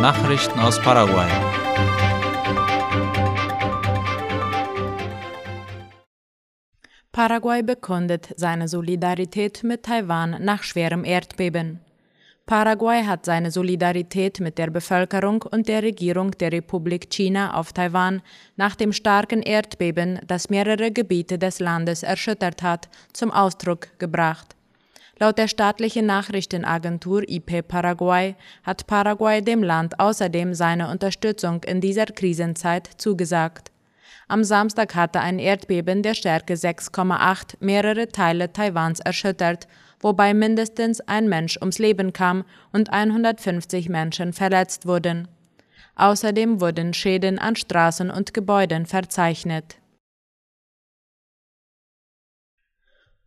Nachrichten aus Paraguay. Paraguay bekundet seine Solidarität mit Taiwan nach schwerem Erdbeben. Paraguay hat seine Solidarität mit der Bevölkerung und der Regierung der Republik China auf Taiwan nach dem starken Erdbeben, das mehrere Gebiete des Landes erschüttert hat, zum Ausdruck gebracht. Laut der staatlichen Nachrichtenagentur IP Paraguay hat Paraguay dem Land außerdem seine Unterstützung in dieser Krisenzeit zugesagt. Am Samstag hatte ein Erdbeben der Stärke 6,8 mehrere Teile Taiwans erschüttert, wobei mindestens ein Mensch ums Leben kam und 150 Menschen verletzt wurden. Außerdem wurden Schäden an Straßen und Gebäuden verzeichnet.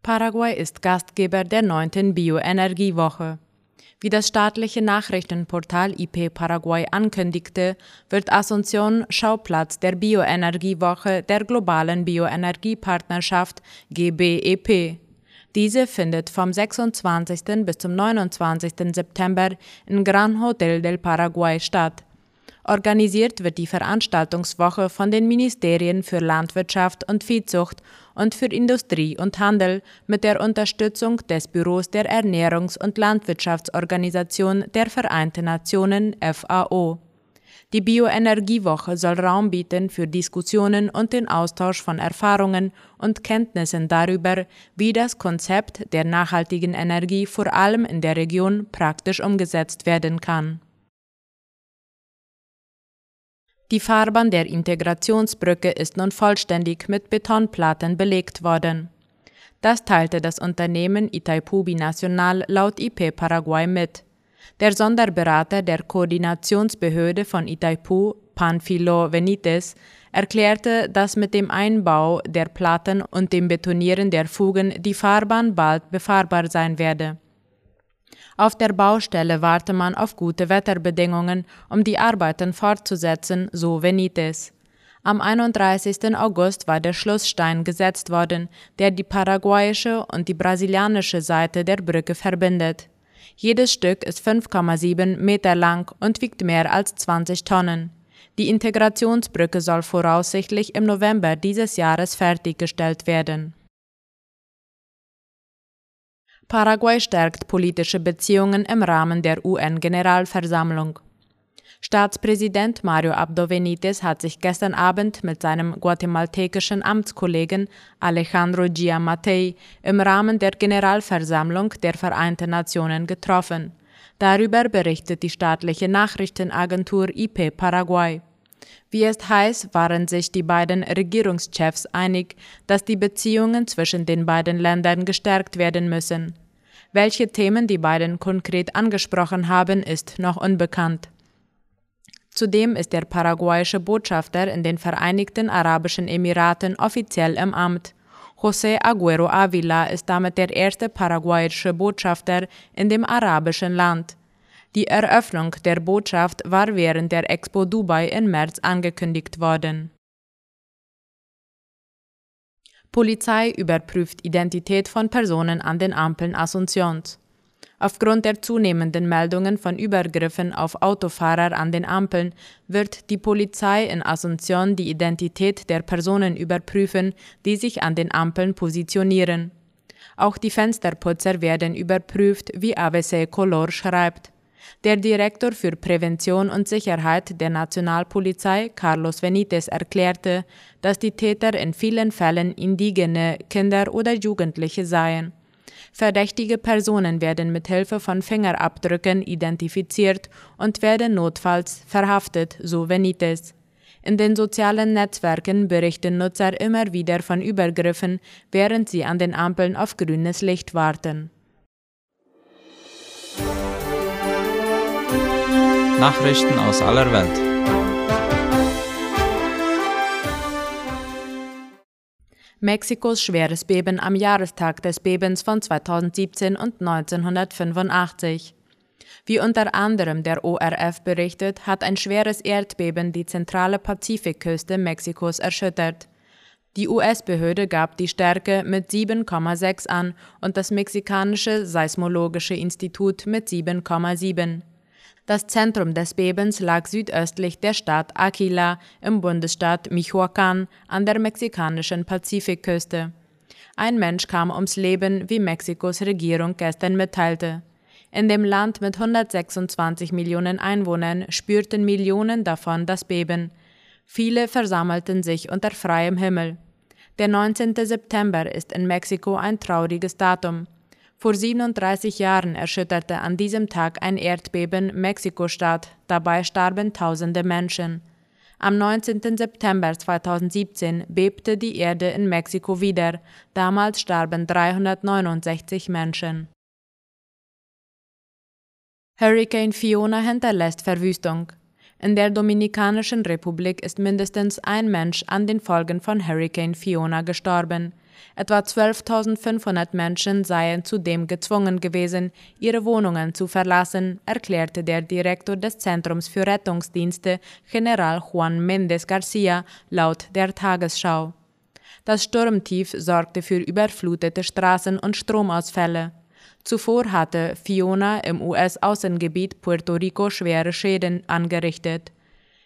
Paraguay ist Gastgeber der 9. Bioenergiewoche. Wie das staatliche Nachrichtenportal IP Paraguay ankündigte, wird Asunción Schauplatz der Bioenergiewoche der globalen Bioenergiepartnerschaft GBEP. Diese findet vom 26. bis zum 29. September im Gran Hotel del Paraguay statt. Organisiert wird die Veranstaltungswoche von den Ministerien für Landwirtschaft und Viehzucht und für Industrie und Handel mit der Unterstützung des Büros der Ernährungs- und Landwirtschaftsorganisation der Vereinten Nationen FAO. Die Bioenergiewoche soll Raum bieten für Diskussionen und den Austausch von Erfahrungen und Kenntnissen darüber, wie das Konzept der nachhaltigen Energie vor allem in der Region praktisch umgesetzt werden kann. Die Fahrbahn der Integrationsbrücke ist nun vollständig mit Betonplatten belegt worden. Das teilte das Unternehmen Itaipu Binacional laut IP Paraguay mit. Der Sonderberater der Koordinationsbehörde von Itaipu, Panfilo Benitez, erklärte, dass mit dem Einbau der Platten und dem Betonieren der Fugen die Fahrbahn bald befahrbar sein werde. Auf der Baustelle warte man auf gute Wetterbedingungen, um die Arbeiten fortzusetzen, so Venites. Am 31. August war der Schlussstein gesetzt worden, der die paraguayische und die brasilianische Seite der Brücke verbindet. Jedes Stück ist 5,7 Meter lang und wiegt mehr als 20 Tonnen. Die Integrationsbrücke soll voraussichtlich im November dieses Jahres fertiggestellt werden. Paraguay stärkt politische Beziehungen im Rahmen der UN-Generalversammlung. Staatspräsident Mario Abdo Benitez hat sich gestern Abend mit seinem guatemaltekischen Amtskollegen Alejandro Giammattei im Rahmen der Generalversammlung der Vereinten Nationen getroffen. Darüber berichtet die staatliche Nachrichtenagentur IP Paraguay. Wie es heißt, waren sich die beiden Regierungschefs einig, dass die Beziehungen zwischen den beiden Ländern gestärkt werden müssen. Welche Themen die beiden konkret angesprochen haben, ist noch unbekannt. Zudem ist der paraguayische Botschafter in den Vereinigten Arabischen Emiraten offiziell im Amt. José Aguero Avila ist damit der erste paraguayische Botschafter in dem arabischen Land. Die Eröffnung der Botschaft war während der Expo Dubai im März angekündigt worden. Polizei überprüft Identität von Personen an den Ampeln Asuncions. Aufgrund der zunehmenden Meldungen von Übergriffen auf Autofahrer an den Ampeln wird die Polizei in Asunción die Identität der Personen überprüfen, die sich an den Ampeln positionieren. Auch die Fensterputzer werden überprüft, wie ABC Color schreibt. Der Direktor für Prävention und Sicherheit der Nationalpolizei, Carlos Benitez, erklärte, dass die Täter in vielen Fällen indigene Kinder oder Jugendliche seien. Verdächtige Personen werden mit Hilfe von Fingerabdrücken identifiziert und werden notfalls verhaftet, so Benitez. In den sozialen Netzwerken berichten Nutzer immer wieder von Übergriffen, während sie an den Ampeln auf grünes Licht warten. Nachrichten aus aller Welt. Mexikos schweres Beben am Jahrestag des Bebens von 2017 und 1985. Wie unter anderem der ORF berichtet, hat ein schweres Erdbeben die zentrale Pazifikküste Mexikos erschüttert. Die US-Behörde gab die Stärke mit 7,6 an und das mexikanische Seismologische Institut mit 7,7. Das Zentrum des Bebens lag südöstlich der Stadt Aquila im Bundesstaat Michoacán an der mexikanischen Pazifikküste. Ein Mensch kam ums Leben, wie Mexikos Regierung gestern mitteilte. In dem Land mit 126 Millionen Einwohnern spürten Millionen davon das Beben. Viele versammelten sich unter freiem Himmel. Der 19. September ist in Mexiko ein trauriges Datum. Vor 37 Jahren erschütterte an diesem Tag ein Erdbeben Mexiko-Stadt, dabei starben tausende Menschen. Am 19. September 2017 bebte die Erde in Mexiko wieder, damals starben 369 Menschen. Hurricane Fiona hinterlässt Verwüstung. In der Dominikanischen Republik ist mindestens ein Mensch an den Folgen von Hurricane Fiona gestorben. Etwa 12.500 Menschen seien zudem gezwungen gewesen, ihre Wohnungen zu verlassen, erklärte der Direktor des Zentrums für Rettungsdienste, General Juan Méndez Garcia, laut der Tagesschau. Das Sturmtief sorgte für überflutete Straßen und Stromausfälle. Zuvor hatte Fiona im US-Außengebiet Puerto Rico schwere Schäden angerichtet.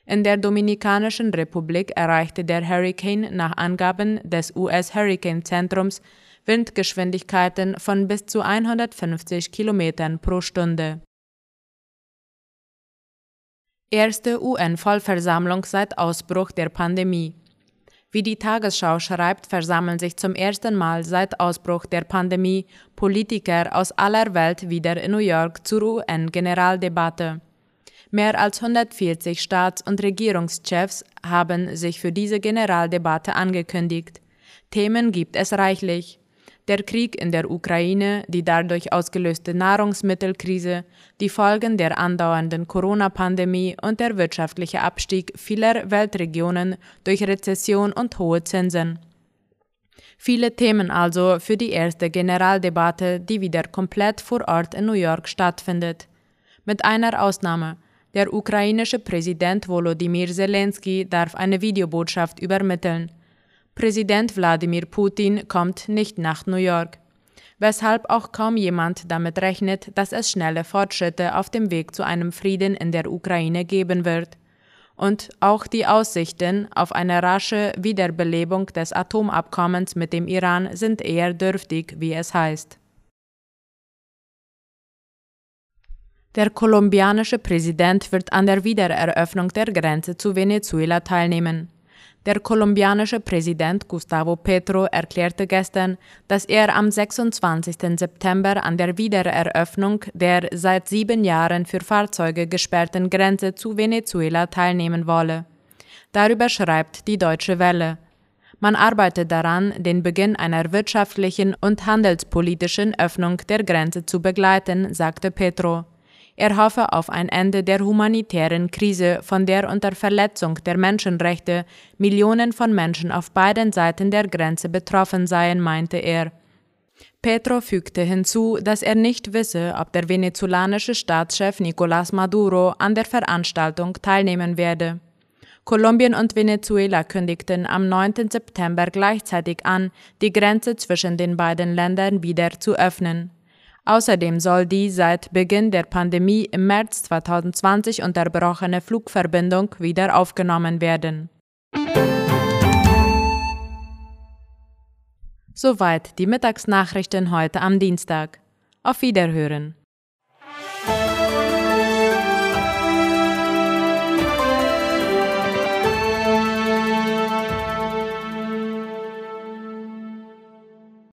In der Dominikanischen Republik erreichte der Hurricane nach Angaben des US-Hurricane-Zentrums Windgeschwindigkeiten von bis zu 150 Kilometern pro Stunde. Erste UN-Vollversammlung seit Ausbruch der Pandemie. Wie die Tagesschau schreibt, versammeln sich zum ersten Mal seit Ausbruch der Pandemie Politiker aus aller Welt wieder in New York zur UN-Generaldebatte. Mehr als 140 Staats- und Regierungschefs haben sich für diese Generaldebatte angekündigt. Themen gibt es reichlich der Krieg in der Ukraine, die dadurch ausgelöste Nahrungsmittelkrise, die Folgen der andauernden Corona-Pandemie und der wirtschaftliche Abstieg vieler Weltregionen durch Rezession und hohe Zinsen. Viele Themen also für die erste Generaldebatte, die wieder komplett vor Ort in New York stattfindet. Mit einer Ausnahme. Der ukrainische Präsident Volodymyr Zelensky darf eine Videobotschaft übermitteln. Präsident Wladimir Putin kommt nicht nach New York, weshalb auch kaum jemand damit rechnet, dass es schnelle Fortschritte auf dem Weg zu einem Frieden in der Ukraine geben wird. Und auch die Aussichten auf eine rasche Wiederbelebung des Atomabkommens mit dem Iran sind eher dürftig, wie es heißt. Der kolumbianische Präsident wird an der Wiedereröffnung der Grenze zu Venezuela teilnehmen. Der kolumbianische Präsident Gustavo Petro erklärte gestern, dass er am 26. September an der Wiedereröffnung der seit sieben Jahren für Fahrzeuge gesperrten Grenze zu Venezuela teilnehmen wolle. Darüber schreibt die Deutsche Welle. Man arbeitet daran, den Beginn einer wirtschaftlichen und handelspolitischen Öffnung der Grenze zu begleiten, sagte Petro. Er hoffe auf ein Ende der humanitären Krise, von der unter Verletzung der Menschenrechte Millionen von Menschen auf beiden Seiten der Grenze betroffen seien, meinte er. Petro fügte hinzu, dass er nicht wisse, ob der venezolanische Staatschef Nicolás Maduro an der Veranstaltung teilnehmen werde. Kolumbien und Venezuela kündigten am 9. September gleichzeitig an, die Grenze zwischen den beiden Ländern wieder zu öffnen. Außerdem soll die seit Beginn der Pandemie im März 2020 unterbrochene Flugverbindung wieder aufgenommen werden. Soweit die Mittagsnachrichten heute am Dienstag. Auf Wiederhören.